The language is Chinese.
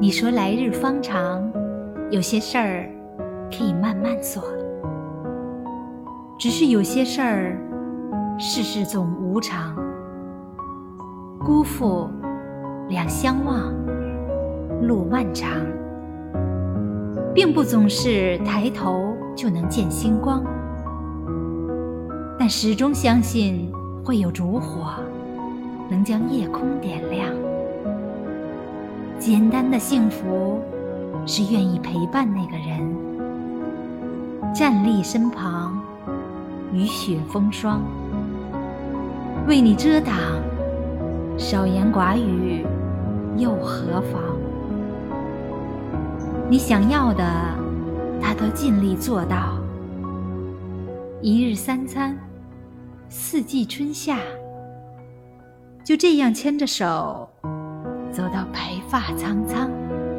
你说来日方长，有些事儿可以慢慢做。只是有些事儿，世事总无常。辜负，两相望，路漫长，并不总是抬头就能见星光。但始终相信会有烛火，能将夜空点亮。简单的幸福，是愿意陪伴那个人，站立身旁，雨雪风霜，为你遮挡。少言寡语又何妨？你想要的，他都尽力做到。一日三餐，四季春夏，就这样牵着手，走到白发苍苍。